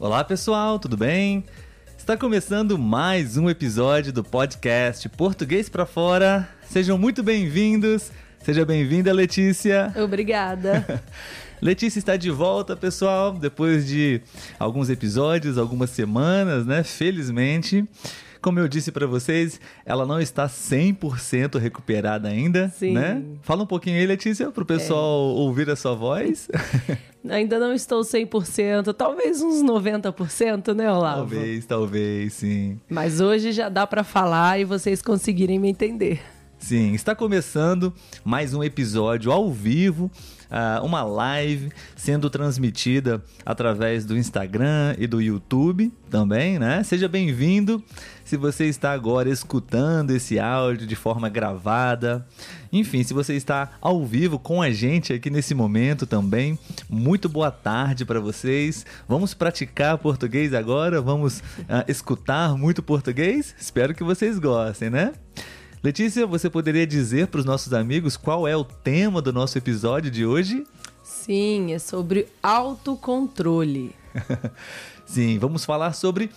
Olá pessoal, tudo bem? Está começando mais um episódio do podcast Português para Fora. Sejam muito bem-vindos. Seja bem-vinda, Letícia. Obrigada. Letícia está de volta, pessoal, depois de alguns episódios, algumas semanas, né? Felizmente. Como eu disse para vocês, ela não está 100% recuperada ainda, Sim. né? Fala um pouquinho aí, Letícia, para o pessoal é. ouvir a sua voz. Ainda não estou 100%, talvez uns 90%, né, Olavo? Talvez, talvez, sim. Mas hoje já dá para falar e vocês conseguirem me entender. Sim, está começando mais um episódio ao vivo, uh, uma live sendo transmitida através do Instagram e do YouTube também, né? Seja bem-vindo. Se você está agora escutando esse áudio de forma gravada, enfim, se você está ao vivo com a gente aqui nesse momento também, muito boa tarde para vocês. Vamos praticar português agora? Vamos uh, escutar muito português? Espero que vocês gostem, né? Letícia, você poderia dizer para os nossos amigos qual é o tema do nosso episódio de hoje? Sim, é sobre autocontrole. Sim, vamos falar sobre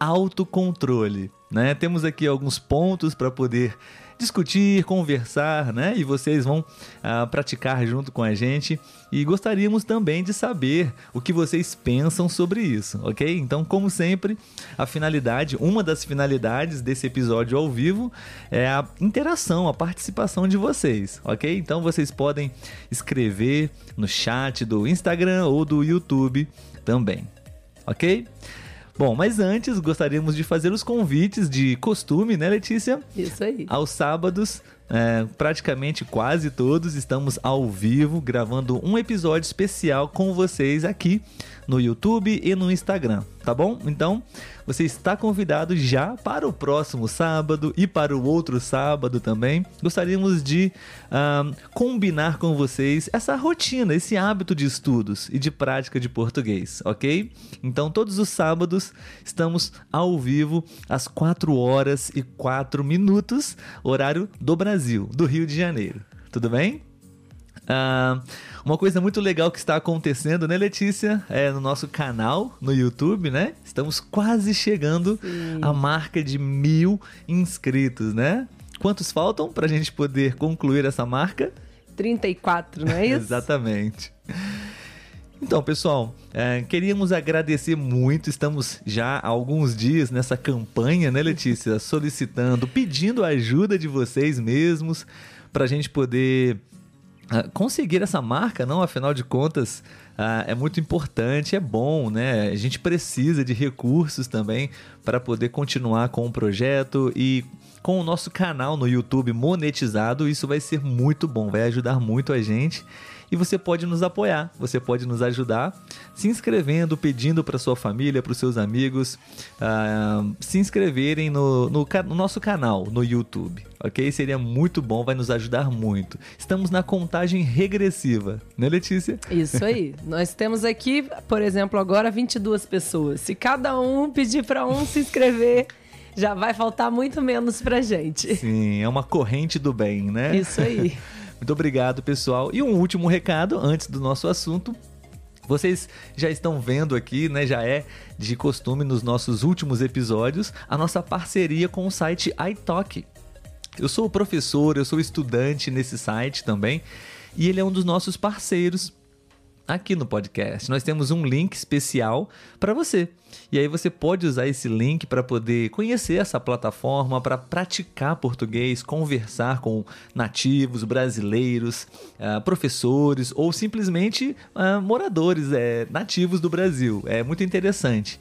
autocontrole, né? Temos aqui alguns pontos para poder discutir, conversar, né? E vocês vão uh, praticar junto com a gente. E gostaríamos também de saber o que vocês pensam sobre isso, ok? Então, como sempre, a finalidade, uma das finalidades desse episódio ao vivo é a interação, a participação de vocês, ok? Então, vocês podem escrever no chat do Instagram ou do YouTube também, ok? Bom, mas antes gostaríamos de fazer os convites de costume, né, Letícia? Isso aí. Aos sábados, é, praticamente quase todos, estamos ao vivo gravando um episódio especial com vocês aqui no YouTube e no Instagram, tá bom? Então, você está convidado já para o próximo sábado e para o outro sábado também. Gostaríamos de um, combinar com vocês essa rotina, esse hábito de estudos e de prática de português, ok? Então, todos os sábados estamos ao vivo às 4 horas e 4 minutos, horário do Brasil, do Rio de Janeiro. Tudo bem? Uh, uma coisa muito legal que está acontecendo, né, Letícia? É no nosso canal no YouTube, né? Estamos quase chegando à marca de mil inscritos, né? Quantos faltam para a gente poder concluir essa marca? 34, não é isso? Exatamente. Então, pessoal, é, queríamos agradecer muito. Estamos já há alguns dias nessa campanha, né, Letícia? Solicitando, pedindo a ajuda de vocês mesmos para a gente poder conseguir essa marca, não? Afinal de contas, uh, é muito importante, é bom, né? A gente precisa de recursos também para poder continuar com o projeto e com o nosso canal no YouTube monetizado. Isso vai ser muito bom, vai ajudar muito a gente e você pode nos apoiar, você pode nos ajudar se inscrevendo, pedindo para sua família, para os seus amigos uh, se inscreverem no, no, no, nosso canal no YouTube, ok? Seria muito bom, vai nos ajudar muito. Estamos na contagem regressiva, né, Letícia? Isso aí. Nós temos aqui, por exemplo, agora 22 pessoas. Se cada um pedir para um se inscrever já vai faltar muito menos pra gente. Sim, é uma corrente do bem, né? Isso aí. Muito obrigado, pessoal. E um último recado antes do nosso assunto. Vocês já estão vendo aqui, né? Já é de costume nos nossos últimos episódios a nossa parceria com o site iTalk. Eu sou professor, eu sou estudante nesse site também, e ele é um dos nossos parceiros aqui no podcast. Nós temos um link especial para você. E aí você pode usar esse link para poder conhecer essa plataforma, para praticar português, conversar com nativos, brasileiros, uh, professores ou simplesmente uh, moradores é, nativos do Brasil. É muito interessante.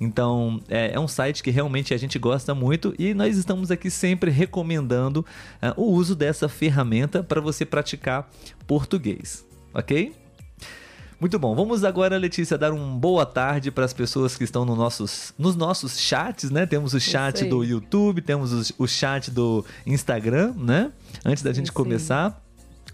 Então, é, é, um site que realmente a gente gosta muito e nós estamos aqui sempre recomendando uh, o uso dessa ferramenta para você praticar português, ok? Muito bom. Vamos agora, Letícia, dar uma boa tarde para as pessoas que estão no nossos, nos nossos chats, né? Temos o chat do YouTube, temos o, o, chat do Instagram, né? Antes da gente começar.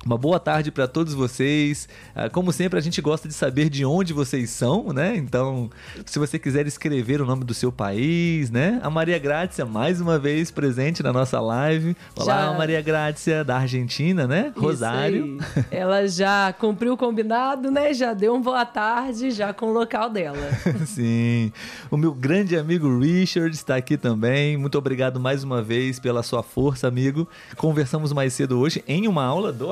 Uma boa tarde para todos vocês. Ah, como sempre, a gente gosta de saber de onde vocês são, né? Então, se você quiser escrever o nome do seu país, né? A Maria Grácia, mais uma vez presente na nossa live. Olá, já... Maria Grácia, da Argentina, né? Rosário. Ela já cumpriu o combinado, né? Já deu um boa tarde, já com o local dela. Sim. O meu grande amigo Richard está aqui também. Muito obrigado mais uma vez pela sua força, amigo. Conversamos mais cedo hoje em uma aula do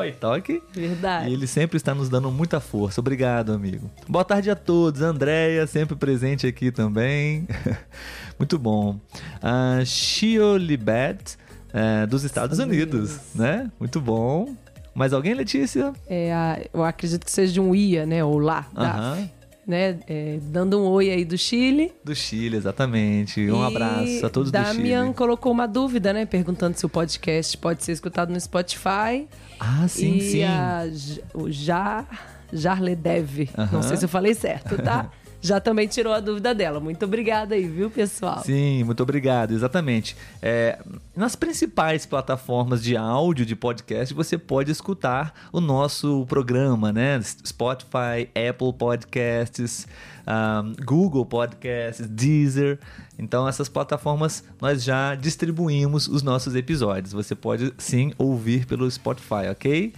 Verdade. E ele sempre está nos dando muita força. Obrigado, amigo. Boa tarde a todos. Andréia, sempre presente aqui também. Muito bom. Uh, Shio Libet, uh, dos Estados Unidos, né? Muito bom. Mais alguém, Letícia? É, eu acredito que seja de um IA, né? Ou lá. Uh -huh né? É, dando um oi aí do Chile. Do Chile, exatamente. Um e abraço a todos Damian do Chile. Damian colocou uma dúvida, né? Perguntando se o podcast pode ser escutado no Spotify. Ah, sim, e sim. A, o Jar, Jarledev. Uh -huh. Não sei se eu falei certo, tá? já também tirou a dúvida dela. Muito obrigada aí, viu, pessoal? Sim, muito obrigado, exatamente. É, nas principais plataformas de áudio de podcast, você pode escutar o nosso programa, né? Spotify, Apple Podcasts, um, Google Podcasts, Deezer. Então, essas plataformas nós já distribuímos os nossos episódios. Você pode sim ouvir pelo Spotify, ok?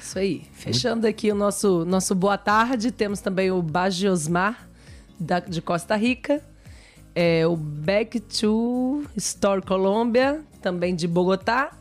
Isso aí. Fechando aqui o nosso, nosso boa tarde, temos também o Bagiosmar da, de Costa Rica, é, o Back to Store Colômbia, também de Bogotá,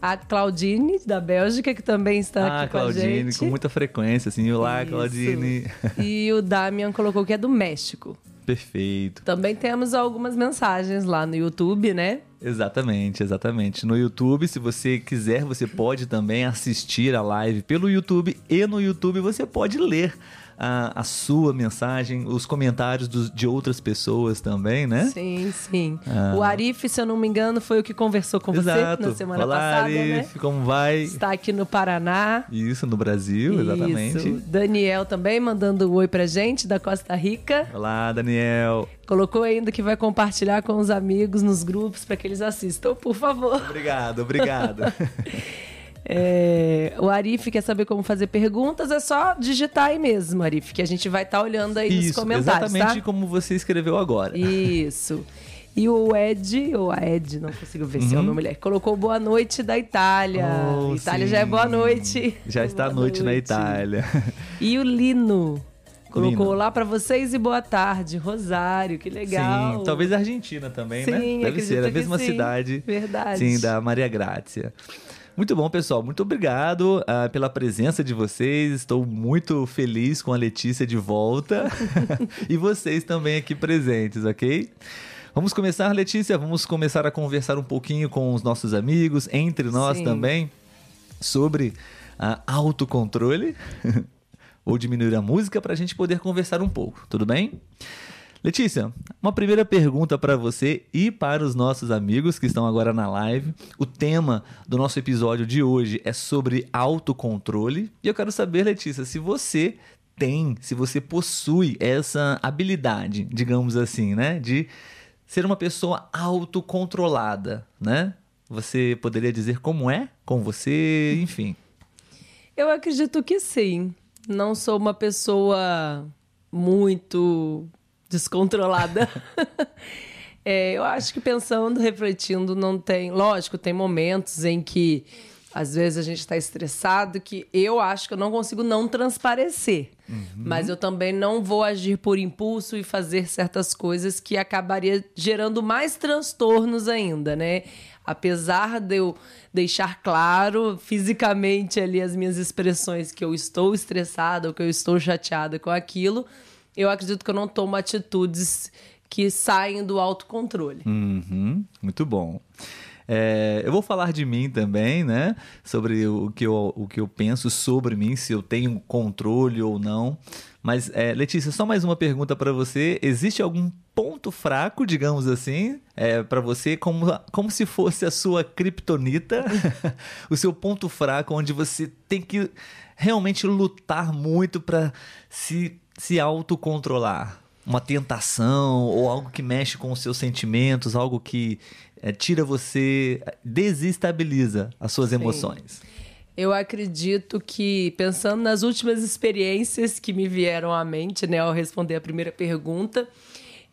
a Claudine, da Bélgica, que também está ah, aqui com Claudine, a gente. com muita frequência, assim. Olá, Isso. Claudine. E o Damian colocou que é do México. Perfeito. Também temos algumas mensagens lá no YouTube, né? Exatamente, exatamente. No YouTube, se você quiser, você pode também assistir a live pelo YouTube e no YouTube você pode ler a, a sua mensagem, os comentários dos, de outras pessoas também, né? Sim, sim. Ah. O Arif, se eu não me engano, foi o que conversou com Exato. você na semana Olá, passada, Arif, né? como vai? Está aqui no Paraná. Isso, no Brasil, Isso. exatamente. Daniel também mandando um oi pra gente, da Costa Rica. Olá, Daniel. Colocou ainda que vai compartilhar com os amigos nos grupos para que eles assistam, por favor. Obrigado, obrigado. É, o Arif quer saber como fazer perguntas, é só digitar aí mesmo, Arif, que a gente vai estar tá olhando aí Isso, nos comentários. Exatamente tá? como você escreveu agora. Isso. E o Ed, ou a Ed, não consigo ver uhum. se é uma mulher, colocou boa noite da Itália. Oh, Itália sim. já é boa noite. Já está boa noite, noite na Itália. E o Lino. Colocou Lino. lá para vocês e boa tarde, Rosário, que legal. Sim, talvez a Argentina também, sim, né? Deve ser a mesma sim. cidade. Verdade. Sim, da Maria Grácia. Muito bom, pessoal. Muito obrigado uh, pela presença de vocês. Estou muito feliz com a Letícia de volta e vocês também aqui presentes, ok? Vamos começar, Letícia? Vamos começar a conversar um pouquinho com os nossos amigos, entre nós Sim. também, sobre uh, autocontrole. Vou diminuir a música para a gente poder conversar um pouco, tudo bem? Letícia, uma primeira pergunta para você e para os nossos amigos que estão agora na live. O tema do nosso episódio de hoje é sobre autocontrole. E eu quero saber, Letícia, se você tem, se você possui essa habilidade, digamos assim, né, de ser uma pessoa autocontrolada, né? Você poderia dizer como é com você, enfim. Eu acredito que sim. Não sou uma pessoa muito descontrolada. é, eu acho que pensando, refletindo, não tem. Lógico, tem momentos em que às vezes a gente está estressado que eu acho que eu não consigo não transparecer. Uhum. Mas eu também não vou agir por impulso e fazer certas coisas que acabaria gerando mais transtornos ainda, né? Apesar de eu deixar claro fisicamente ali as minhas expressões que eu estou estressada ou que eu estou chateada com aquilo, eu acredito que eu não tomo atitudes que saem do autocontrole. Uhum, muito bom. É, eu vou falar de mim também, né? Sobre o que, eu, o que eu penso sobre mim, se eu tenho controle ou não. Mas, é, Letícia, só mais uma pergunta para você. Existe algum ponto fraco, digamos assim, é, para você, como, como se fosse a sua kriptonita? o seu ponto fraco, onde você tem que realmente lutar muito para se se autocontrolar? Uma tentação ou algo que mexe com os seus sentimentos, algo que é, tira você, desestabiliza as suas Sim. emoções? Eu acredito que, pensando nas últimas experiências que me vieram à mente, né, ao responder a primeira pergunta,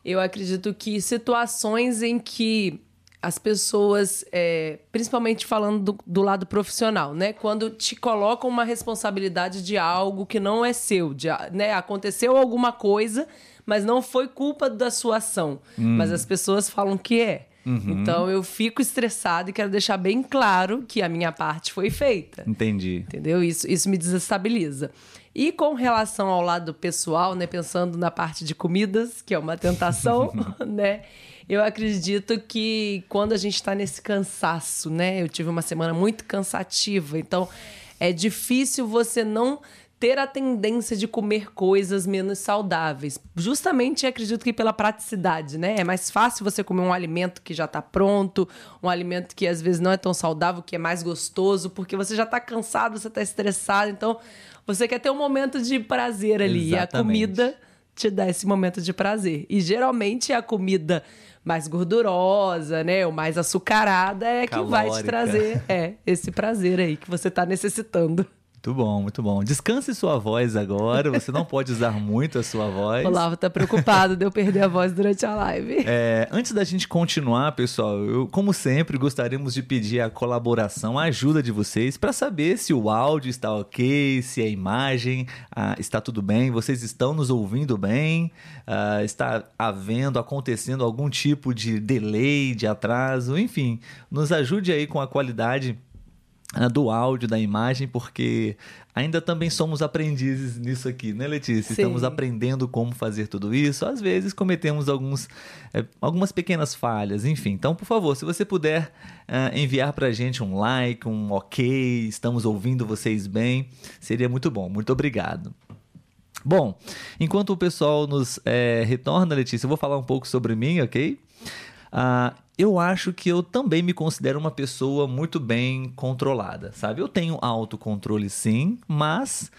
eu acredito que situações em que as pessoas, é, principalmente falando do, do, lado profissional, né? Quando te colocam uma responsabilidade de algo que não é seu, de, né? Aconteceu alguma coisa, mas não foi culpa da sua ação. Hum. Mas as pessoas falam que é. Uhum. Então eu fico estressada e quero deixar bem claro que a minha parte foi feita. Entendi. Entendeu? Isso, isso me desestabiliza. E com relação ao lado pessoal, né, pensando na parte de comidas, que é uma tentação, né? Eu acredito que quando a gente está nesse cansaço, né? Eu tive uma semana muito cansativa, então é difícil você não ter a tendência de comer coisas menos saudáveis. Justamente acredito que pela praticidade, né? É mais fácil você comer um alimento que já está pronto, um alimento que às vezes não é tão saudável, que é mais gostoso, porque você já está cansado, você está estressado, então você quer ter um momento de prazer ali. Exatamente. E a comida te dá esse momento de prazer. E geralmente a comida mais gordurosa, né, ou mais açucarada é Calórica. que vai te trazer é, esse prazer aí que você está necessitando. Muito bom, muito bom. Descanse sua voz agora. Você não pode usar muito a sua voz. O Lavo tá preocupado de eu perder a voz durante a live. É, antes da gente continuar, pessoal, eu, como sempre, gostaríamos de pedir a colaboração, a ajuda de vocês para saber se o áudio está ok, se a imagem ah, está tudo bem, vocês estão nos ouvindo bem, ah, está havendo, acontecendo algum tipo de delay, de atraso, enfim, nos ajude aí com a qualidade do áudio, da imagem, porque ainda também somos aprendizes nisso aqui, né, Letícia? Sim. Estamos aprendendo como fazer tudo isso. Às vezes cometemos alguns, é, algumas pequenas falhas, enfim. Então, por favor, se você puder uh, enviar para a gente um like, um ok, estamos ouvindo vocês bem, seria muito bom. Muito obrigado. Bom, enquanto o pessoal nos é, retorna, Letícia, eu vou falar um pouco sobre mim, ok? Uh, eu acho que eu também me considero uma pessoa muito bem controlada, sabe? Eu tenho autocontrole sim, mas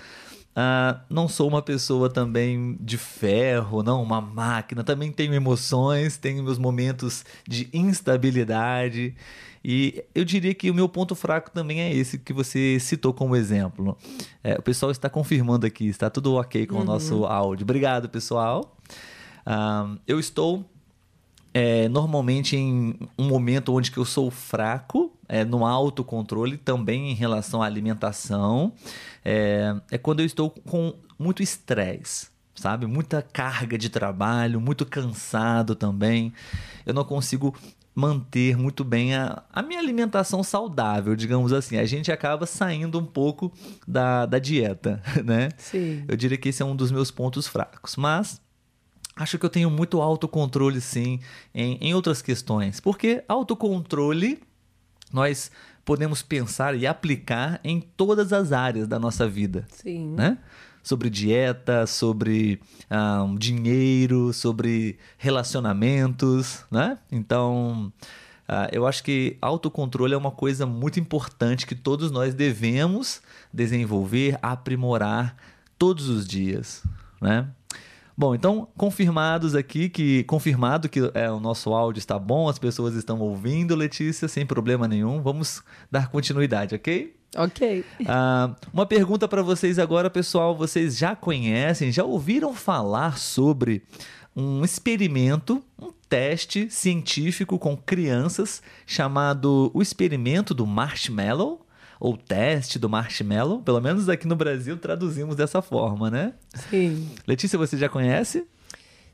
uh, não sou uma pessoa também de ferro, não uma máquina. Também tenho emoções, tenho meus momentos de instabilidade. E eu diria que o meu ponto fraco também é esse que você citou como exemplo. É, o pessoal está confirmando aqui, está tudo ok com uhum. o nosso áudio. Obrigado, pessoal. Uh, eu estou é, normalmente em um momento onde que eu sou fraco, é, no autocontrole, também em relação à alimentação, é, é quando eu estou com muito estresse, sabe? Muita carga de trabalho, muito cansado também. Eu não consigo manter muito bem a, a minha alimentação saudável, digamos assim. A gente acaba saindo um pouco da, da dieta, né? Sim. Eu diria que esse é um dos meus pontos fracos. Mas Acho que eu tenho muito autocontrole, sim, em, em outras questões. Porque autocontrole nós podemos pensar e aplicar em todas as áreas da nossa vida. Sim. Né? Sobre dieta, sobre um, dinheiro, sobre relacionamentos, né? Então, uh, eu acho que autocontrole é uma coisa muito importante que todos nós devemos desenvolver, aprimorar todos os dias, né? Bom, então confirmados aqui que confirmado que é, o nosso áudio está bom, as pessoas estão ouvindo, Letícia, sem problema nenhum. Vamos dar continuidade, ok? Ok. Ah, uma pergunta para vocês agora, pessoal. Vocês já conhecem, já ouviram falar sobre um experimento, um teste científico com crianças chamado o experimento do marshmallow? Ou teste do marshmallow. Pelo menos aqui no Brasil traduzimos dessa forma, né? Sim. Letícia, você já conhece?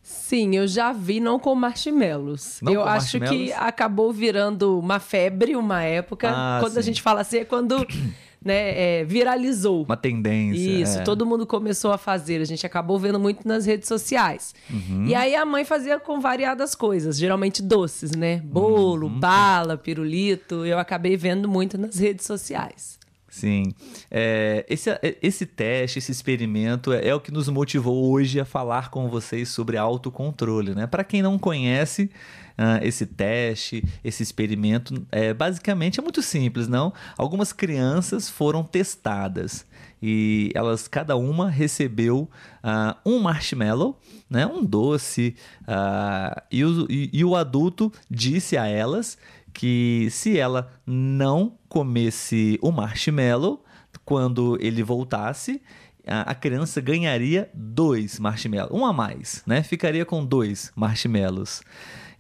Sim, eu já vi, não com marshmallows. Não eu com acho que acabou virando uma febre uma época. Ah, quando sim. a gente fala assim, é quando né, é, viralizou. Uma tendência. Isso, é. todo mundo começou a fazer. A gente acabou vendo muito nas redes sociais. Uhum. E aí a mãe fazia com variadas coisas, geralmente doces, né? Bolo, uhum. bala, pirulito. Eu acabei vendo muito nas redes sociais. Sim. É, esse, esse teste, esse experimento é, é, o que nos motivou hoje a falar com vocês sobre autocontrole. Né? Para quem não conhece, uh, esse teste, esse experimento, é, basicamente é muito simples, não? Algumas crianças foram testadas e elas, cada uma, recebeu uh, um marshmallow, né? um doce, uh, e, o, e, e o adulto disse a elas que se ela não comesse o marshmallow, quando ele voltasse, a, criança ganharia dois marshmallows, um a mais, né? Ficaria com dois marshmallows.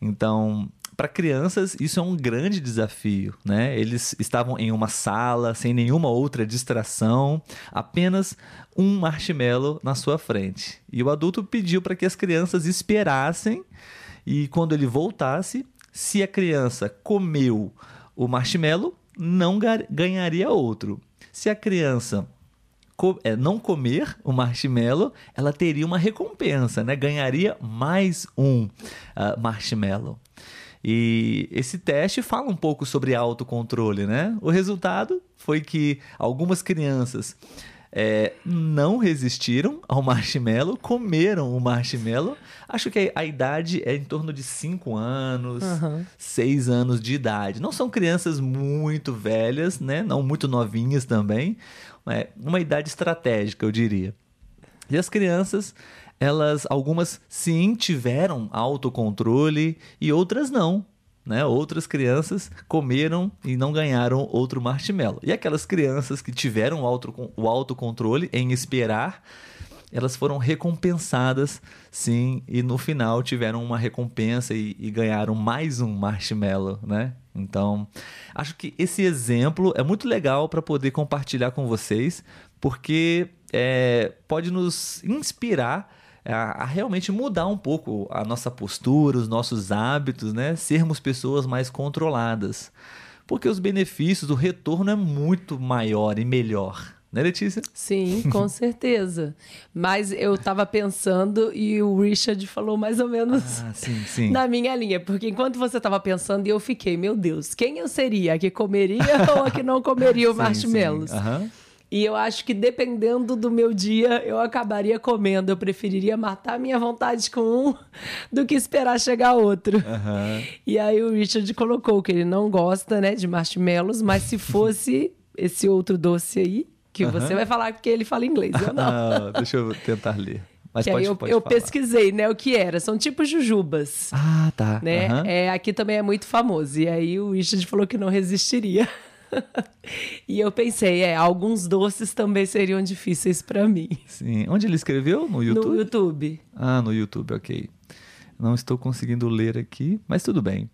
Então, para crianças, isso é um grande desafio, né? Eles estavam em uma sala, sem nenhuma outra distração, apenas um marshmallow na sua frente. E o adulto pediu para que as crianças esperassem e quando ele voltasse, se a criança comeu o marshmallow, não ganharia outro. Se a criança é, não comer o marshmallow, ela teria uma recompensa, né? Ganharia mais um uh, marshmallow. E esse teste fala um pouco sobre autocontrole, né? O resultado foi que algumas crianças é, não resistiram ao marshmallow, comeram o marshmallow. Acho que a, idade é em torno de 5 anos, 6 uhum. anos de idade. Não são crianças muito velhas, né? Não muito novinhas também. É uma idade estratégica, eu diria. E as crianças, elas, algumas sim tiveram autocontrole e outras não né? Outras crianças comeram e não ganharam outro marshmallow. E aquelas crianças que tiveram o, auto, o autocontrole em esperar, elas foram recompensadas, sim, e no final tiveram uma recompensa e, e ganharam mais um marshmallow, né? Então, acho que esse exemplo é muito legal para poder compartilhar com vocês, porque é, pode nos inspirar a, a, realmente mudar um pouco a nossa postura, os nossos hábitos, né? Sermos pessoas mais controladas. Porque os benefícios, o retorno é muito maior e melhor. Né, Letícia? Sim, com certeza. Mas eu estava pensando e o Richard falou mais ou menos ah, sim, sim. na minha linha. Porque enquanto você estava pensando, eu fiquei, meu Deus, quem eu seria? A que comeria ou a que não comeria o marshmallows? Uhum. E eu acho que dependendo do meu dia, eu acabaria comendo. Eu preferiria matar a minha vontade com um do que esperar chegar outro. Uhum. E aí o Richard colocou que ele não gosta, né, de marshmallows, mas se fosse esse outro doce aí, que você vai falar porque ele fala inglês, eu não. Ah, deixa eu tentar ler. Mas que pode, eu, pode eu pesquisei, né, o que era. São tipo jujubas. Ah, tá. Né? É, aqui também é muito famoso. E aí o Richard falou que não resistiria. e eu pensei, é, alguns doces também seriam difíceis para mim. Sim. Onde ele escreveu? No YouTube? No YouTube. Ah, no YouTube, ok. Não estou conseguindo ler aqui, mas tudo bem.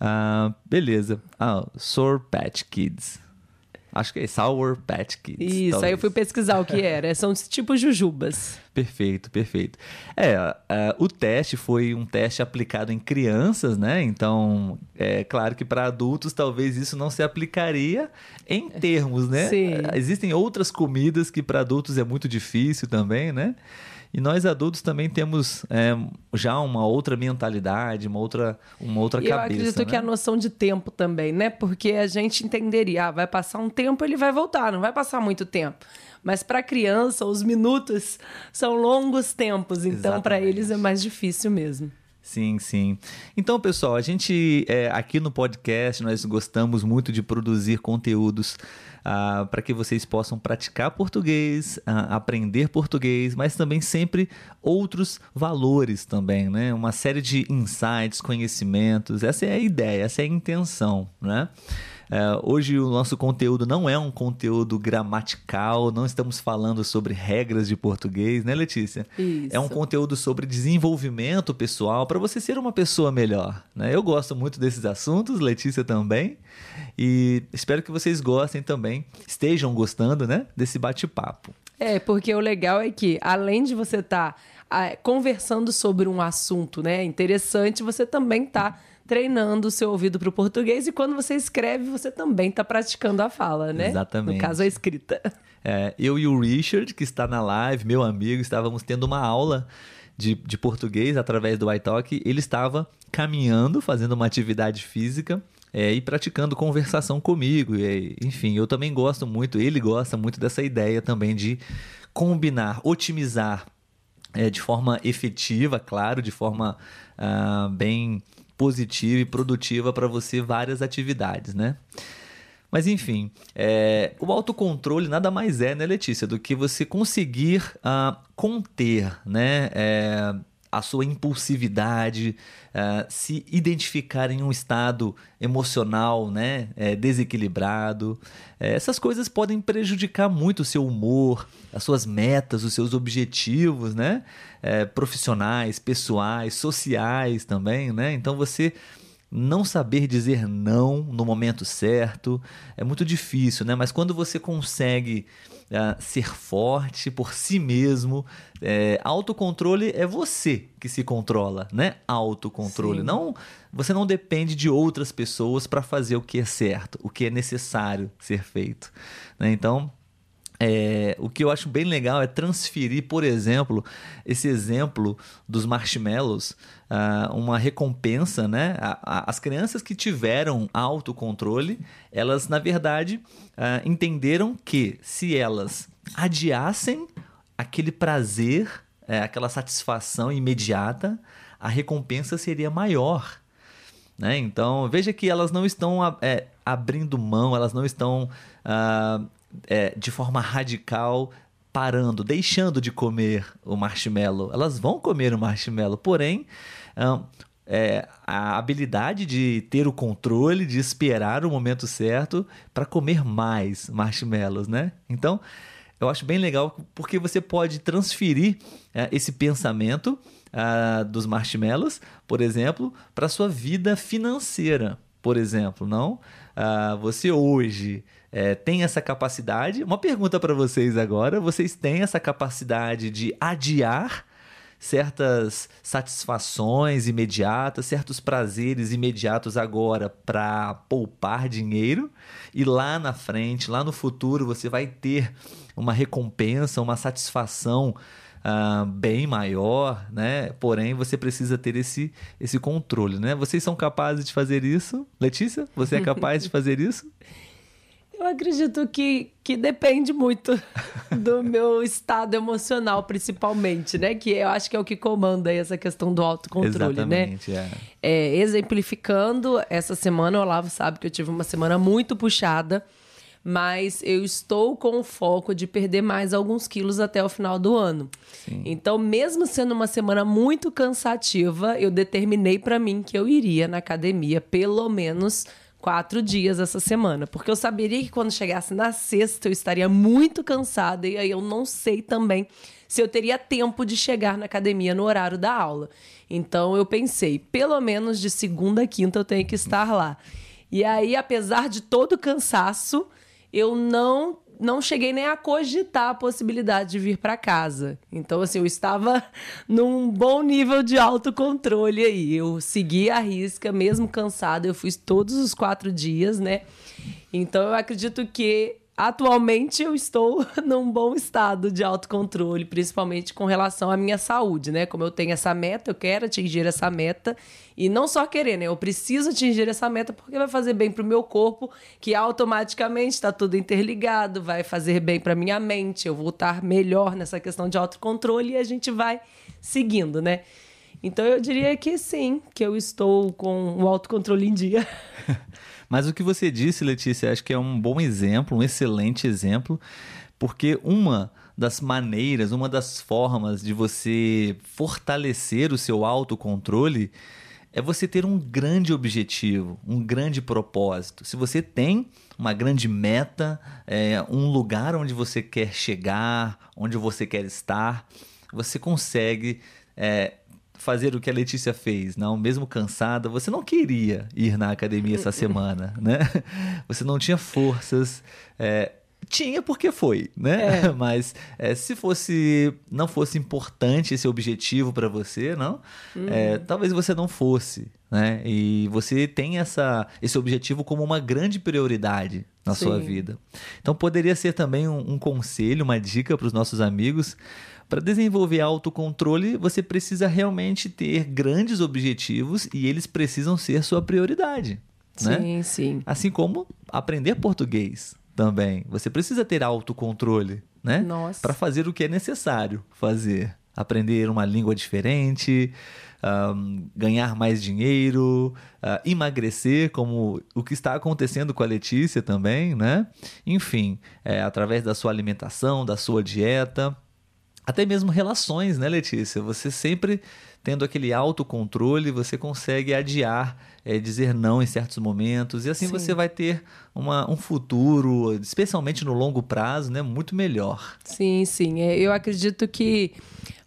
Ah, beleza. Ah, Sour Patch Kids. Acho que é Sour Patch Kids. Isso, talvez. aí eu fui pesquisar o que era. São tipo jujubas. Perfeito, perfeito. É, uh, o teste foi um teste aplicado em crianças, né? Então, é claro que para adultos talvez isso não se aplicaria em termos, né? Sim. Existem outras comidas que para adultos é muito difícil também, né? E nós adultos também temos é, já uma outra mentalidade, uma outra, uma outra e cabeça. Eu acredito né? que a noção de tempo também, né? Porque a gente entenderia, ah, vai passar um tempo, ele vai voltar, não vai passar muito tempo. Mas para criança, os minutos são longos tempos, então para eles é mais difícil mesmo. Sim, sim. Então, pessoal, a gente é, aqui no podcast nós gostamos muito de produzir conteúdos ah, para que vocês possam praticar português, ah, aprender português, mas também sempre outros valores também, né? Uma série de insights, conhecimentos. Essa é a ideia, essa é a intenção, né? Uh, hoje o nosso conteúdo não é um conteúdo gramatical, não estamos falando sobre regras de português, né, Letícia? Isso. É um conteúdo sobre desenvolvimento pessoal para você ser uma pessoa melhor. Né? Eu gosto muito desses assuntos, Letícia também, e espero que vocês gostem também, estejam gostando né, desse bate-papo. É, porque o legal é que, além de você estar tá, ah, conversando sobre um assunto né, interessante, você também está treinando o seu ouvido para o português e quando você escreve, você também está praticando a fala, né? Exatamente. No caso, a escrita. É, eu e o Richard, que está na live, meu amigo, estávamos tendo uma aula de, de português através do iTalk. Ele estava caminhando, fazendo uma atividade física é, e praticando conversação comigo. E, enfim, eu também gosto muito, ele gosta muito dessa ideia também de combinar, otimizar é, de forma efetiva, claro, de forma uh, bem positiva e produtiva para você várias atividades, né? Mas enfim, é, o autocontrole nada mais é, né, Letícia, do que você conseguir uh, conter, né, é, a sua impulsividade, uh, se identificar em um estado emocional né, é, desequilibrado. É, essas coisas podem prejudicar muito o seu humor, as suas metas, os seus objetivos né, é, profissionais, pessoais, sociais também. Né? Então você não saber dizer não no momento certo é muito difícil, né? Mas quando você consegue uh, ser forte por si mesmo, é, autocontrole é você que se controla, né? Autocontrole. Não, você não depende de outras pessoas para fazer o que é certo, o que é necessário ser feito. Né? Então é, o que eu acho bem legal é transferir, por exemplo, esse exemplo dos marshmallows, uh, uma recompensa, né? A, a, as crianças que tiveram autocontrole, elas, na verdade, uh, entenderam que se elas adiassem aquele prazer, é, aquela satisfação imediata, a recompensa seria maior. Né? Então, veja que elas não estão é, abrindo mão, elas não estão uh, é, de forma radical parando, deixando de comer o marshmallow. Elas vão comer o marshmallow, porém, é, a habilidade de ter o controle, de esperar o momento certo para comer mais marshmallows, né? Então, eu acho bem legal porque você pode transferir é, esse pensamento uh, dos marshmallows, por exemplo, para sua vida financeira, por exemplo, não? Uh, você hoje é, tem essa capacidade. Uma pergunta para vocês agora: vocês têm essa capacidade de adiar certas satisfações imediatas, certos prazeres imediatos agora para poupar dinheiro e lá na frente, lá no futuro, você vai ter uma recompensa, uma satisfação uh, bem maior, né? Porém, você precisa ter esse, esse controle, né? Vocês são capazes de fazer isso? Letícia, você é capaz de fazer isso? Eu acredito que, que depende muito do meu estado emocional, principalmente, né? Que eu acho que é o que comanda essa questão do autocontrole, né? Exatamente, né? É. É, exemplificando, essa semana o Olavo sabe que eu tive uma semana muito puxada, mas eu estou com o foco de perder mais alguns quilos até o final do ano. Sim. Então, mesmo sendo uma semana muito cansativa, eu determinei para mim que eu iria na academia pelo menos quatro dias essa semana, porque eu saberia que quando chegasse na sexta eu estaria muito cansada e aí eu não sei também se eu teria tempo de chegar na academia no horário da aula. Então eu pensei, pelo menos de segunda a quinta eu tenho que estar lá. E aí, apesar de todo o cansaço, eu não não cheguei nem a cogitar a possibilidade de vir para casa. Então, assim, eu estava num bom nível de autocontrole aí. Eu segui a risca, mesmo cansada, eu fiz todos os quatro dias, né? Então, eu acredito que atualmente eu estou num bom estado de autocontrole, principalmente com relação à minha saúde, né? Como eu tenho essa meta, eu quero atingir essa meta e não só querer, né? Eu preciso atingir essa meta porque vai fazer bem para o meu corpo, que automaticamente está tudo interligado, vai fazer bem para minha mente, eu vou estar melhor nessa questão de autocontrole e a gente vai seguindo, né? Então eu diria que sim, que eu estou com o autocontrole em dia. Mas o que você disse, Letícia, acho que é um bom exemplo, um excelente exemplo, porque uma das maneiras, uma das formas de você fortalecer o seu autocontrole é você ter um grande objetivo, um grande propósito. Se você tem uma grande meta, é, um lugar onde você quer chegar, onde você quer estar, você consegue é, fazer o que a Letícia fez, não, mesmo cansada, você não queria ir na academia essa semana, né? Você não tinha forças. É, tinha porque foi, né? É. Mas é, se fosse não fosse importante esse objetivo para você, não, hum. é, talvez você não fosse, né? E você tem essa esse objetivo como uma grande prioridade na Sim. sua vida. Então poderia ser também um, um conselho, uma dica para os nossos amigos para desenvolver autocontrole, você precisa realmente ter grandes objetivos e eles precisam ser sua prioridade. Né? Sim, sim. Assim como aprender português também. Você precisa ter autocontrole, né? Para fazer o que é necessário fazer. Aprender uma língua diferente, um, ganhar mais dinheiro, uh, emagrecer, como o que está acontecendo com a Letícia também, né? Enfim, é, através da sua alimentação, da sua dieta até mesmo relações, né, Letícia? Você sempre tendo aquele autocontrole, você consegue adiar, é, dizer não em certos momentos, e assim Sim. você vai ter uma, um futuro, especialmente no longo prazo, né, muito melhor. Sim, sim. É, Eu acredito que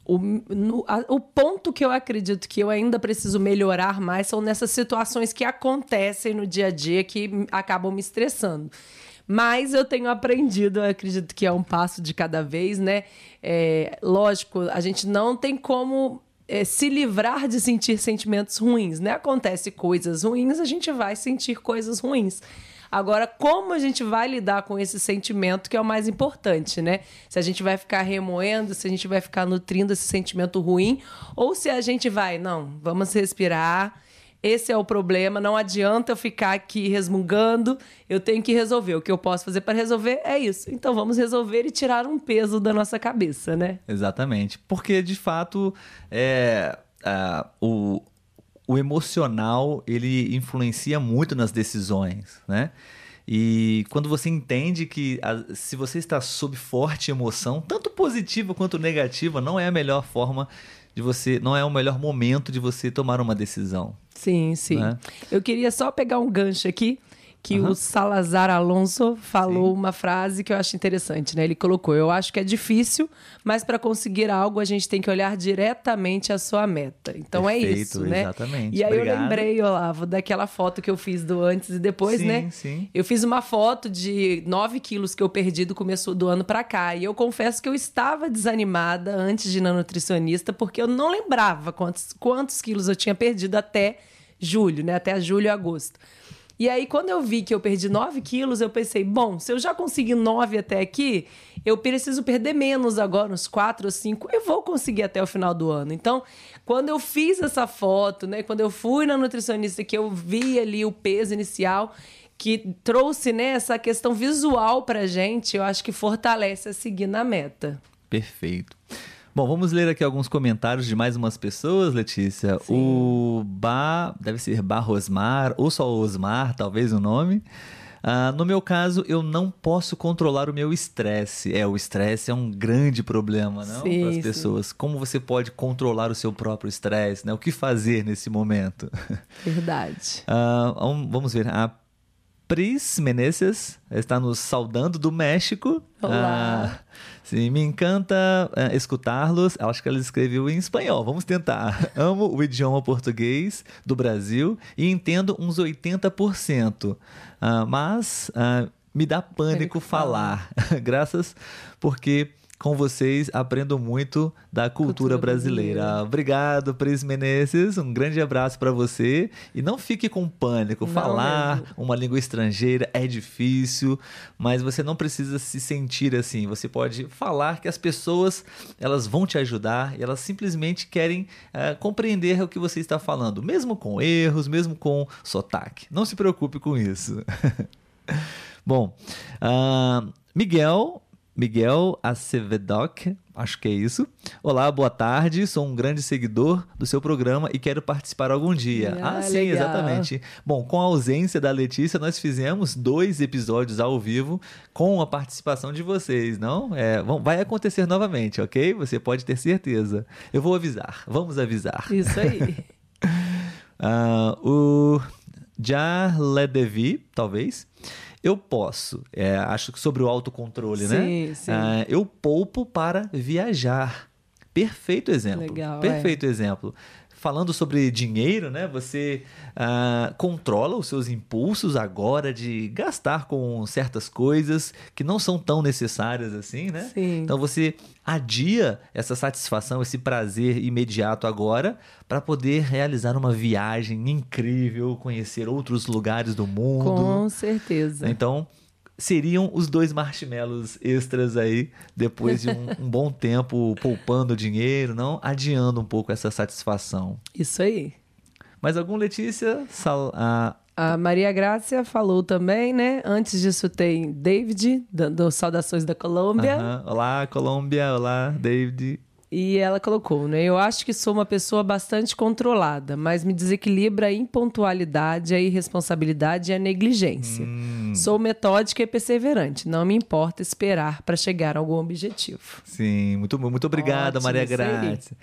o, no- a- o ponto que eu acredito que eu ainda preciso melhorar mais são nessas situações que acontecem no dia a dia que acabam me estressando. Mas eu tenho aprendido, eu acredito que é um passo de cada vez, né? É, lógico, a gente não tem como é, se livrar de sentir sentimentos ruins, né? Acontece coisas ruins, a gente vai sentir coisas ruins. Agora, como a gente vai lidar com esse sentimento que é o mais importante, né? Se a gente vai ficar remoendo, se a gente vai ficar nutrindo esse sentimento ruim, ou se a gente vai, não, vamos respirar. Esse é o problema, não adianta eu ficar aqui resmungando, eu tenho que resolver. O que eu posso fazer para resolver é isso. Então vamos resolver e tirar um peso da nossa cabeça, né? Exatamente. Porque, de fato, é, ah, o, o emocional, ele influencia muito nas decisões, né? E quando você entende que a- se você está sob forte emoção, tanto positiva quanto negativa, não é a melhor forma de você, não é o melhor momento de você tomar uma decisão. Sim, sim. Né? Eu queria só pegar um gancho aqui, que Aham. o Salazar Alonso falou Sim. uma frase que eu acho interessante, né? Ele colocou: Eu acho que é difícil, mas para conseguir algo a gente tem que olhar diretamente a sua meta. Então é Perfeito, isso, né? exatamente. E aí Obrigado. eu lembrei, Olavo, daquela foto que eu fiz do antes e depois, sim, né? sim. Eu fiz uma foto de 9 quilos que eu perdi do começo do ano pra cá. E eu confesso que eu estava desanimada antes de ir na nutricionista, porque eu não lembrava quantos, quantos quilos eu tinha perdido até julho, né? Até julho e agosto. E aí, quando eu vi que eu perdi 9 quilos, eu pensei, bom, se eu já consegui 9 até aqui, eu preciso perder menos agora, uns 4 ou 5, eu vou conseguir até o final do ano. Então, quando eu fiz essa foto, né? Quando eu fui na nutricionista, que eu vi ali o peso inicial, que trouxe né, essa questão visual pra gente, eu acho que fortalece a seguir na meta. Perfeito. Bom, vamos ler aqui alguns comentários de mais umas pessoas, Letícia. O Ba, deve ser Barrosmar, ou só Osmar, talvez o nome. Ah, no meu caso, eu não posso controlar o meu estresse. É, o estresse é um grande problema, não? Sim, Para as sim. pessoas. Como você pode controlar o seu próprio estresse, né? O que fazer nesse momento? Verdade. Ah, vamos- vamos ver. A Pris Menezes está nos saudando do México. Olá. Ah, sim, me encanta ah, escutá-los. Acho que ela escreveu em espanhol. Vamos tentar. Amo o idioma português do Brasil e entendo uns 80%. Ah, mas ah, me dá pânico Pânico falar. Graças porque com vocês aprendo muito da cultura, Cultura brasileira. brasileira. Obrigado, Pris Menezes. Um grande abraço para você. E não fique com pânico. Não Falar mesmo. uma língua estrangeira é difícil, mas você não precisa se sentir assim. Você pode falar que as pessoas elas vão te ajudar e elas simplesmente querem eh, compreender o que você está falando, mesmo com erros, mesmo com sotaque. Não se preocupe com isso. Bom, ah, Miguel, Miguel Acevedoc, acho que é isso. Olá, boa tarde. Sou um grande seguidor do seu programa e quero participar algum dia. Ah, Ah, sim, legal. exatamente. Bom, com a ausência da Letícia, nós fizemos dois episódios ao vivo com a participação de vocês, não? É, vai acontecer novamente, ok? Você pode ter certeza. Eu vou avisar. Vamos avisar. Isso aí. Ah, o Jarledevi, talvez. Eu posso, é, acho que sobre o autocontrole, né? Sim, sim. Ah, eu poupo para viajar. Perfeito exemplo. Legal, é. Perfeito exemplo. Falando sobre dinheiro, né? Você ah, controla os seus impulsos agora de gastar com certas coisas que não são tão necessárias assim, né? Sim. Então você adia essa satisfação, esse prazer imediato agora para poder realizar uma viagem incrível, conhecer outros lugares do mundo. Com certeza. Então, seriam os dois marshmallows extras aí, depois de um, um bom tempo poupando dinheiro, não adiando um pouco essa satisfação. Isso aí. Mais algum, Letícia? Sal- ah, A Maria Grácia falou também, né? Antes disso tem David, dando saudações da Colômbia. Olá, Colômbia. Olá, David. E ela colocou, né? Eu acho que sou uma pessoa bastante controlada, mas me desequilibra a impontualidade, a irresponsabilidade e a negligência. Hum. Sou metódica e perseverante. Não me importa esperar para chegar a algum objetivo. Sim, muito, muito obrigada, Ótimo, Maria Grácia.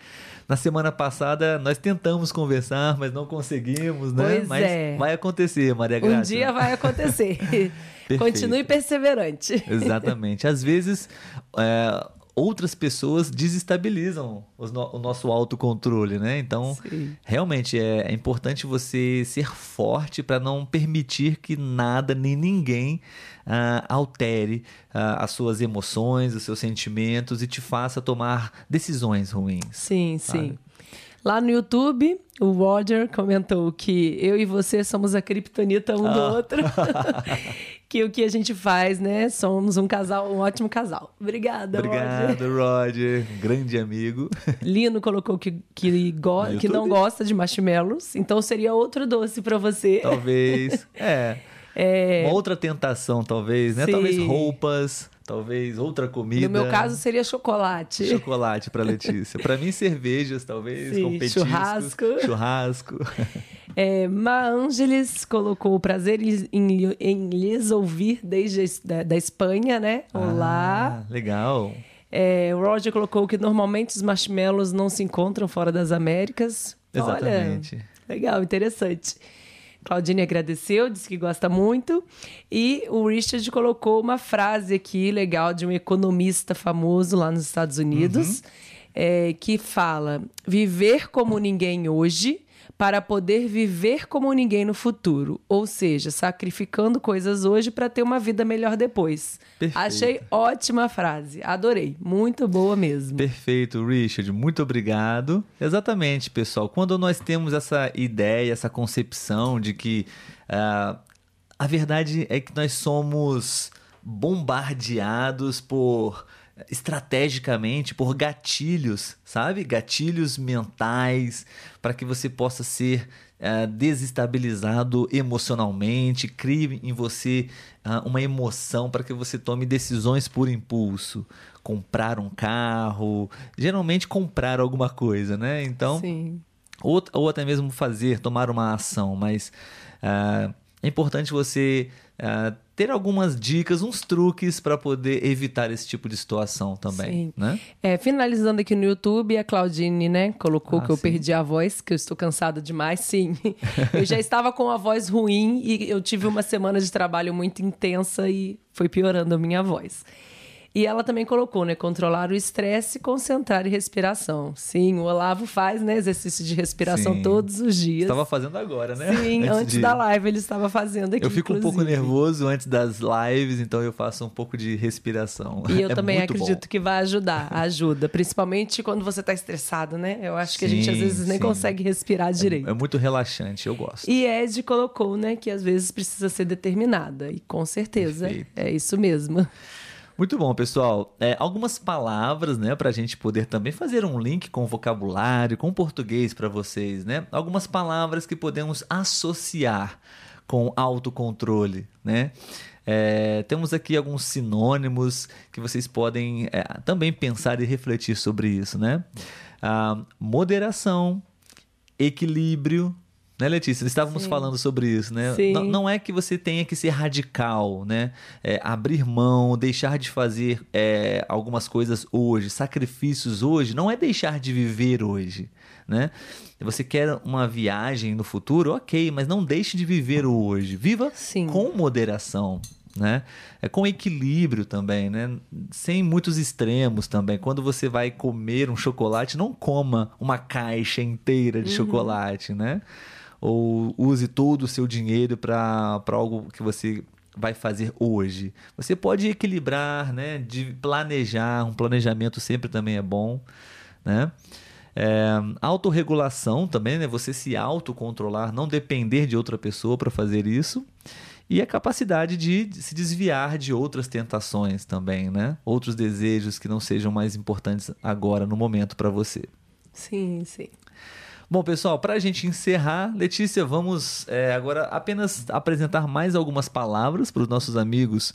Na semana passada nós tentamos conversar, mas não conseguimos, né? Pois mas é. vai acontecer, Maria Grácia. Um dia vai acontecer. Continue perseverante. Exatamente. Às vezes, é, outras pessoas desestabilizam no, o nosso autocontrole, né? Então, Sim. realmente é, é, importante você ser forte para não permitir que nada nem ninguém uh, altere uh, as suas emoções, os seus sentimentos e te faça tomar decisões ruins. Sim, sabe? sim. Lá no YouTube, o Roger comentou que eu e você somos a criptonita um ah. do outro. que o que a gente faz, né? Somos um casal, um ótimo casal. Obrigada, Obrigado, Roger. Roger. Grande amigo. Lino colocou que, que, go que não gosta de marshmallows, então seria outro doce para você. Talvez. É. é. Uma outra tentação, talvez, né? Sim. Talvez roupas. Talvez outra comida. No meu caso seria chocolate. Chocolate para Letícia. para mim cervejas, talvez, Sim, com petiscos, churrasco. Churrasco. É, Ma Angeles colocou o prazer em, em, em lhes ouvir desde da, da Espanha, né? Olá. Ah, legal. É, o Roger colocou que normalmente os marshmallows não se encontram fora das Américas. Exatamente. Olha, legal, interessante. Claudine agradeceu, disse que gosta muito. E o Richard colocou uma frase aqui legal de um economista famoso lá nos Estados Unidos, uhum. é, que fala: viver como ninguém hoje para poder viver como ninguém no futuro, ou seja, sacrificando coisas hoje para ter uma vida melhor depois. Perfeito. Achei ótima frase, adorei, muito boa mesmo. Perfeito, Richard, muito obrigado. Exatamente, pessoal. Quando nós temos essa ideia, essa concepção de que uh, a verdade é que nós somos bombardeados por estrategicamente por gatilhos, sabe? Gatilhos mentais para que você possa ser uh, desestabilizado emocionalmente, crie em você uh, uma emoção para que você tome decisões por impulso. Comprar um carro, geralmente comprar alguma coisa, né? Então, Sim. Ou, ou até mesmo fazer, tomar uma ação, mas uh, é importante você uh, ter algumas dicas, uns truques para poder evitar esse tipo de situação também, sim. né? É, finalizando aqui no YouTube, a Claudine, né, colocou ah, que eu sim. perdi a voz, que eu estou cansada demais, sim. eu já estava com a voz ruim e eu tive uma semana de trabalho muito intensa e foi piorando a minha voz. E ela também colocou, né? Controlar o estresse, concentrar e respiração. Sim, o Olavo faz, né? Exercício de respiração Sim. todos os dias. Estava fazendo agora, né? Sim, antes, antes de... da live ele estava fazendo aqui. Eu fico inclusive. um pouco nervoso antes das lives, então eu faço um pouco de respiração. E eu é também acredito bom. que vai ajudar. Ajuda, principalmente quando você está estressado, né? Eu acho sim, que a gente às vezes nem consegue respirar direito. É, é, muito relaxante, eu gosto. E Ed colocou, né, que às vezes precisa ser determinada. E com certeza Perfeito. é isso mesmo. Muito bom, pessoal. É, algumas palavras, né, para a gente poder também fazer um link com o vocabulário, com o português para vocês, né? Algumas palavras que podemos associar com autocontrole, né? É, temos aqui alguns sinônimos que vocês podem é, também pensar e refletir sobre isso, né? Ah, moderação, equilíbrio, né, Letícia? Estávamos Sim. falando sobre isso, né? Não, não, é que você tenha que ser radical, né? É, abrir mão, deixar de fazer é, algumas coisas hoje, sacrifícios hoje, não é deixar de viver hoje, né? Você quer uma viagem no futuro, ok, mas não deixe de viver o hoje. Viva Sim. com moderação, né? É com equilíbrio também, né? Sem muitos extremos também. Quando você vai comer um chocolate, não coma uma caixa inteira de uhum. chocolate, né? Ou use todo o seu dinheiro para algo que você vai fazer hoje. Você pode equilibrar, né? De planejar, um planejamento sempre também é bom, né? É, autorregulação também, né? Você se autocontrolar, não depender de outra pessoa para fazer isso. E a capacidade de se desviar de outras tentações também, né? Outros desejos que não sejam mais importantes agora, no momento, para você. Sim, sim. Bom, pessoal, para a gente encerrar, Letícia, vamos é, agora apenas apresentar mais algumas palavras para os nossos amigos.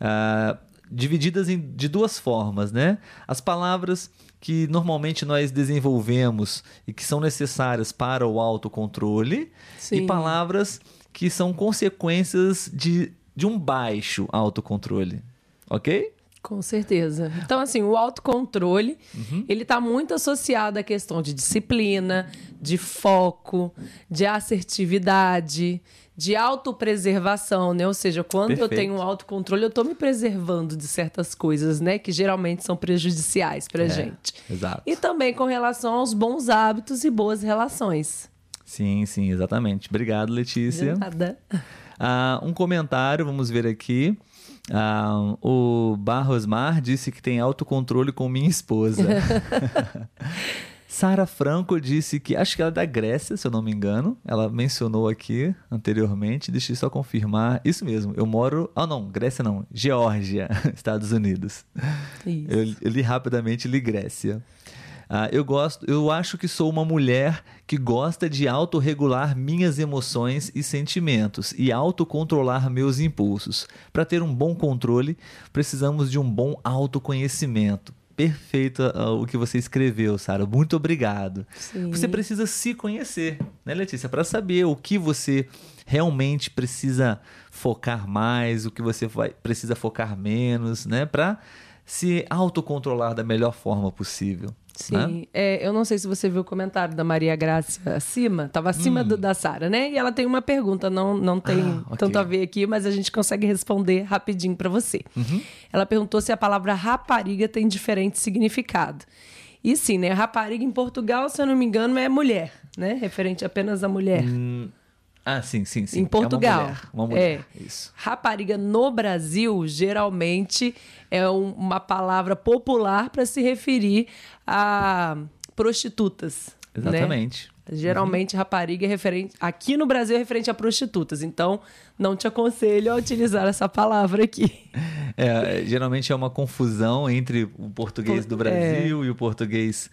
Uh, divididas em, de duas formas, né? As palavras que normalmente nós desenvolvemos e que são necessárias para o autocontrole Sim. e palavras que são consequências de, de um baixo autocontrole, ok? Com certeza. Então, assim, o autocontrole, Uhum. ele está muito associado à questão de disciplina, de foco, de assertividade, de autopreservação, né? Ou seja, quando eu Perfeito. tenho um autocontrole, eu estou me preservando de certas coisas, né? Que geralmente são prejudiciais para É, gente. Exato. E também com relação aos bons hábitos e boas relações. Sim, sim, exatamente. Obrigado, Letícia. De nada. Ah, um comentário, vamos ver aqui. Ah, o Barrosmar disse que tem autocontrole com minha esposa. Sara Franco disse que, acho que ela é da Grécia, se eu não me engano. Ela mencionou aqui anteriormente. Deixa eu só confirmar. Isso mesmo, eu moro. Ah, não, Grécia não. Geórgia, Estados Unidos. Isso. Eu, eu li rapidamente li Grécia. Ah, eu gosto, eu acho que sou uma mulher que gosta de autorregular minhas emoções e sentimentos e autocontrolar meus impulsos. Para ter um bom controle, precisamos de um bom autoconhecimento. Perfeito ah, o que você escreveu, Sara. Muito obrigado. Sim. Você precisa se conhecer, né, Letícia? Para saber o que você realmente precisa focar mais, o que você vai, precisa focar menos, né? Para se autocontrolar da melhor forma possível. Sim, né? é, eu não sei se você viu o comentário da Maria Grácia acima, estava acima do- da Sara, né? E ela tem uma pergunta, não, não tem Hum. Ah, ok. tanto a ver aqui, mas a gente consegue responder rapidinho para você. Uhum. Ela perguntou se a palavra rapariga tem diferente significado. E sim, né? Rapariga em Portugal, se eu não me engano, é mulher, né? Referente apenas à mulher. Hum, Ah, sim, sim, sim. Em Portugal. É uma mulher. Uma mulher. Isso. Rapariga no Brasil, geralmente, é um- uma palavra popular para se referir a prostitutas. né? Exatamente. Geralmente, rapariga é referente. Aqui no Brasil é referente a prostitutas. Então, não te aconselho a utilizar essa palavra aqui. É, geralmente é uma confusão entre o português do é. Brasil e o português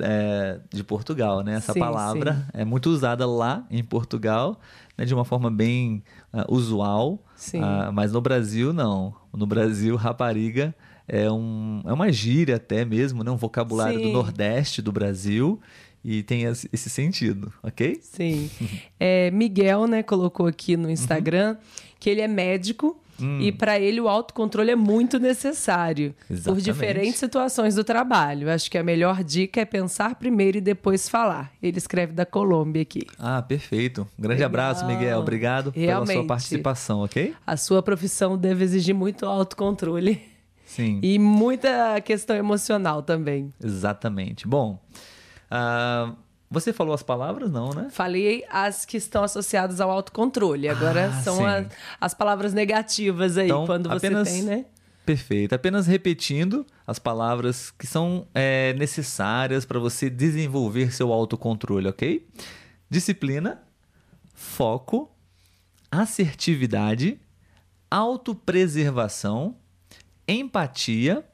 é, de Portugal, né? Essa Sim, palavra é muito usada lá em Portugal, né, de uma forma bem ah, usual, Sim. Ah, mas no Brasil não. No Brasil, rapariga é, um, é uma gíria até mesmo, né? um vocabulário do Sim. Nordeste do Brasil e tem esse sentido, ok? Sim. É, Miguel, né, colocou aqui no Instagram que ele é médico e para ele o autocontrole é muito necessário por Exatamente. diferentes situações do trabalho. Acho que a melhor dica é pensar primeiro e depois falar. Ele escreve da Colômbia aqui. Ah, perfeito. Um grande Legal. abraço, Miguel. Obrigado pela sua Realmente. participação, ok? A sua profissão deve exigir muito autocontrole Sim. e muita questão emocional também. Exatamente. Bom, ah, você falou as palavras, não, né? Falei as que estão associadas ao autocontrole. Agora Ah, são as, as palavras negativas aí, Então, quando você apenas- tem, né? Perfeito. Apenas repetindo as palavras que são é, necessárias para você desenvolver seu autocontrole, ok? Disciplina, foco, assertividade, autopreservação, empatia,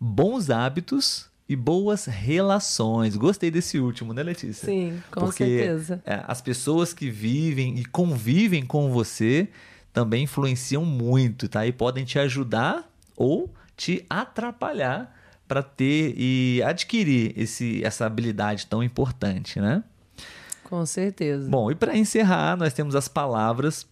bons hábitos e boas relações. Gostei desse último, né, Letícia? Sim, com Porque certeza. é, as pessoas que vivem e convivem com você também influenciam muito, tá? E podem te ajudar ou te atrapalhar para ter e adquirir esse, essa habilidade tão importante, né? Com certeza. Bom, e para encerrar, nós temos as palavras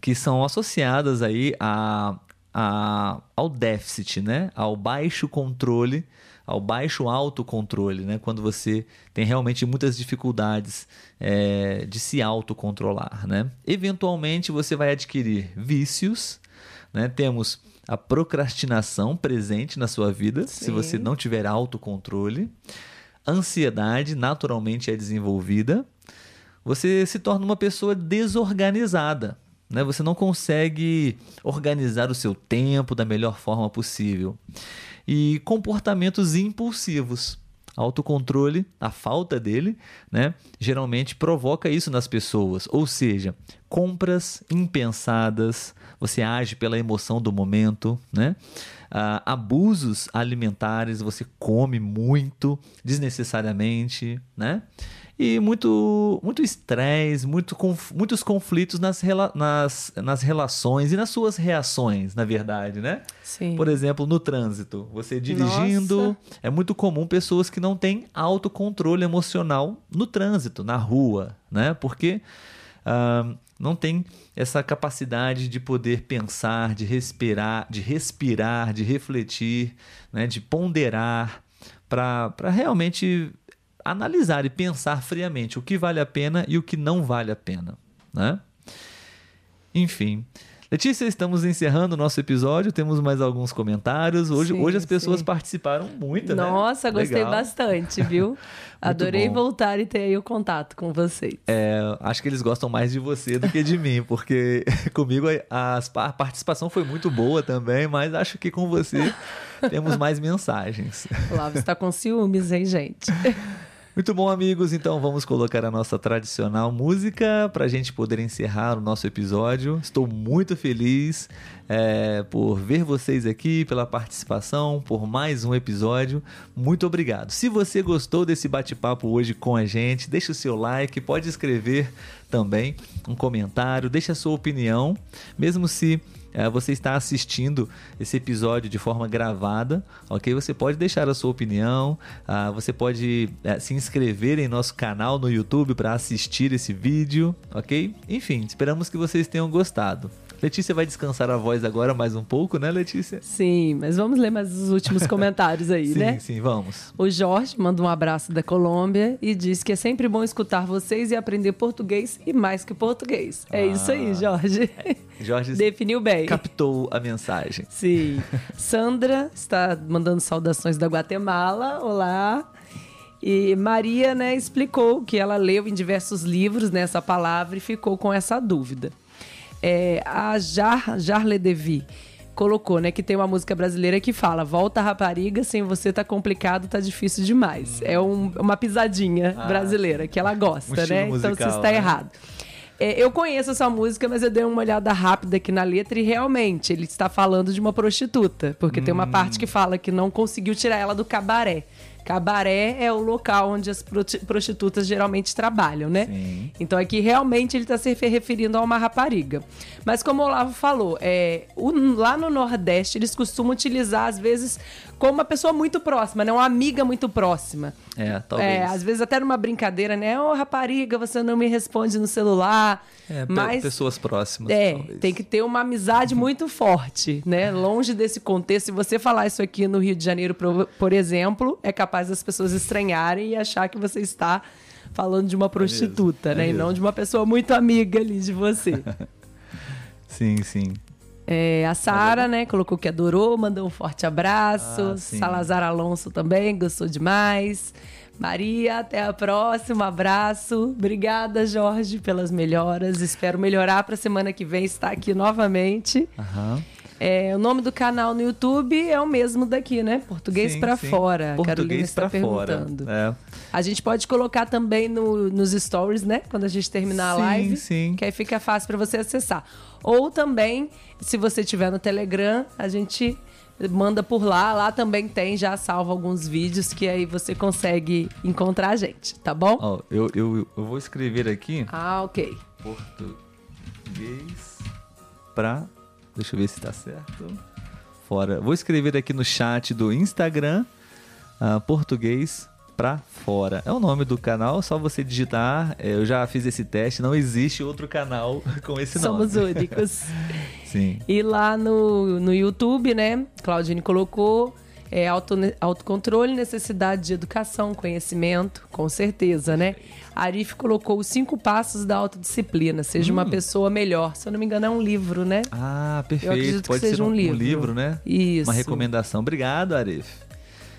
que são associadas aí a, a- ao déficit, né? Ao baixo controle, ao baixo autocontrole, né? Quando você tem realmente muitas dificuldades é, de se autocontrolar, né? Eventualmente você vai adquirir vícios, né? Temos a procrastinação presente na sua vida, se Sim. você não tiver autocontrole. Ansiedade naturalmente é desenvolvida. Você se torna uma pessoa desorganizada. Né? Você não consegue organizar o seu tempo da melhor forma possível. E comportamentos impulsivos. Autocontrole, a falta dele, né, geralmente provoca isso nas pessoas. Ou seja, compras impensadas, você age pela emoção do momento, né? Uh, abusos alimentares, você come muito desnecessariamente, né? E muito muito estresse, muito conf, muitos conflitos nas, rela, nas, nas relações e nas suas reações, na verdade, né? Sim. Por exemplo, no trânsito, você dirigindo, Nossa. é muito comum pessoas que não têm autocontrole emocional no trânsito, na rua, né? Porque não tem essa capacidade de poder pensar, de respirar, de respirar, de refletir, né, de ponderar, para realmente analisar e pensar friamente o que vale a pena e o que não vale a pena. Né? Enfim. Letícia, estamos encerrando o nosso episódio. Temos mais alguns comentários. Hoje, sim, hoje as pessoas sim. participaram muito, né? Nossa, gostei Legal. bastante, viu? Adorei bom. voltar e ter aí o contato com vocês. É, acho que eles gostam mais de você do que de mim, porque comigo a, a participação foi muito boa também, mas acho que com você temos mais mensagens. Lá você está com ciúmes, hein, gente? Muito bom, amigos. Então vamos colocar a nossa tradicional música para a gente poder encerrar o nosso episódio. Estou muito feliz é, por ver vocês aqui, pela participação, por mais um episódio. Muito obrigado. Se você gostou desse bate-papo hoje com a gente, deixa o seu like, pode escrever também um comentário, deixa a sua opinião, mesmo se é, você está assistindo esse episódio de forma gravada, ok? Você pode deixar a sua opinião, uh, você pode uh, se inscrever em nosso canal no YouTube para assistir esse vídeo, ok? Enfim, esperamos que vocês tenham gostado. Letícia vai descansar a voz agora mais um pouco, né, Letícia? Sim, mas vamos ler mais os últimos comentários aí, sim, né? Sim, sim, vamos. O Jorge manda um abraço da Colômbia e diz que é sempre bom escutar vocês e aprender português e mais que português. É ah, isso aí, Jorge. Jorge definiu bem. Captou a mensagem. Sim. Sandra está mandando saudações da Guatemala. Olá. E Maria, né, explicou que ela leu em diversos livros nessa palavra e ficou com essa dúvida. É, a Jar, Jarle Devi colocou, né, que tem uma música brasileira que fala: Volta rapariga, sem você tá complicado, tá difícil demais. Hum. É um, uma pisadinha ah, brasileira que ela gosta, um né? Musical, então você está né? errado. É, eu conheço essa música, mas eu dei uma olhada rápida aqui na letra e realmente ele está falando de uma prostituta, porque hum. tem uma hum. parte que fala que não conseguiu tirar ela do cabaré. Cabaré é o local onde as prostitutas geralmente trabalham, né? Sim. Então aqui realmente ele está se referindo a uma rapariga. Mas como o Olavo falou, é, o, lá no Nordeste eles costumam utilizar, às vezes, como uma pessoa muito próxima, né? Uma amiga muito próxima. É, talvez. É, às vezes até numa brincadeira, né? Ô, oh, rapariga, você não me responde no celular. É, mas, pessoas próximas. É, talvez. tem que ter uma amizade muito forte, né? Longe desse contexto. Se você falar isso aqui no Rio de Janeiro, por, por exemplo, é capaz das pessoas estranharem e achar que você está falando de uma é prostituta, é né? É e não de uma pessoa muito amiga ali de você. sim, sim. É, a Sara, né, colocou que adorou, mandou um forte abraço. Ah, Salazar Alonso também gostou demais. Maria, até a próxima. Abraço. Obrigada, Jorge, pelas melhoras. Espero melhorar para a semana que vem estar aqui novamente. Uhum. É, o nome do canal no YouTube é o mesmo daqui, né? Português para fora. Português para fora. É. A gente pode colocar também no, nos stories, né? Quando a gente terminar sim, a live. Sim. Que aí fica fácil para você acessar. Ou também, se você tiver no Telegram, a gente manda por lá. Lá também tem já salvo alguns vídeos que aí você consegue encontrar a gente, tá bom? Oh, eu, eu, eu vou escrever aqui. Ah, ok. Português para Deixa eu ver se tá certo. Fora. Vou escrever aqui no chat do Instagram, uh, português pra fora. É o nome do canal, só você digitar. É, eu já fiz esse teste, não existe outro canal com esse nome. Somos únicos. Sim. E lá no, no YouTube, né? Claudine colocou é, auto, autocontrole, necessidade de educação, conhecimento, com certeza, né? Arif colocou os cinco passos da autodisciplina. Seja hum. uma pessoa melhor. Se eu não me engano, é um livro, né? Ah, perfeito. Eu acredito Pode que seja um, um, livro. um livro, né? Isso. Uma recomendação. Obrigado, Arif.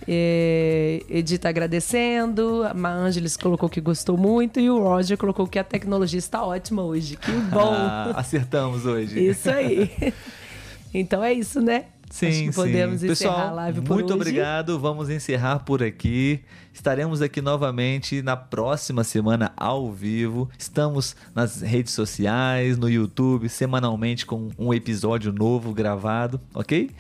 É, Edita agradecendo, a Ângeles colocou que gostou muito e o Roger colocou que a tecnologia está ótima hoje. Que bom! Ah, acertamos hoje. Isso aí. então é isso, né? Sim, Acho que podemos sim. encerrar Pessoal, a live por muito hoje. obrigado. Vamos encerrar por aqui. Estaremos aqui novamente na próxima semana ao vivo. Estamos nas redes sociais, no YouTube, semanalmente com um episódio novo gravado, ok?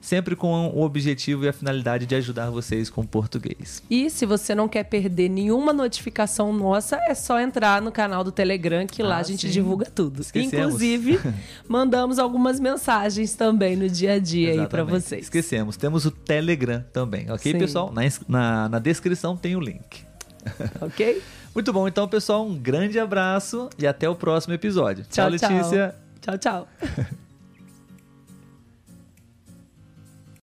Sempre com o objetivo e a finalidade de ajudar vocês com português. E se você não quer perder nenhuma notificação nossa, é só entrar no canal do Telegram, que lá Ah, a gente sim. divulga tudo. Esquecemos. Inclusive, mandamos algumas mensagens também no dia a dia aí para Exatamente. vocês. Esquecemos, temos o Telegram também, ok, Sim. pessoal? Na, na, na descrição tem o link. Ok? Muito bom, então, pessoal, um grande abraço e até o próximo episódio. Tchau, Letícia. Tchau, tchau.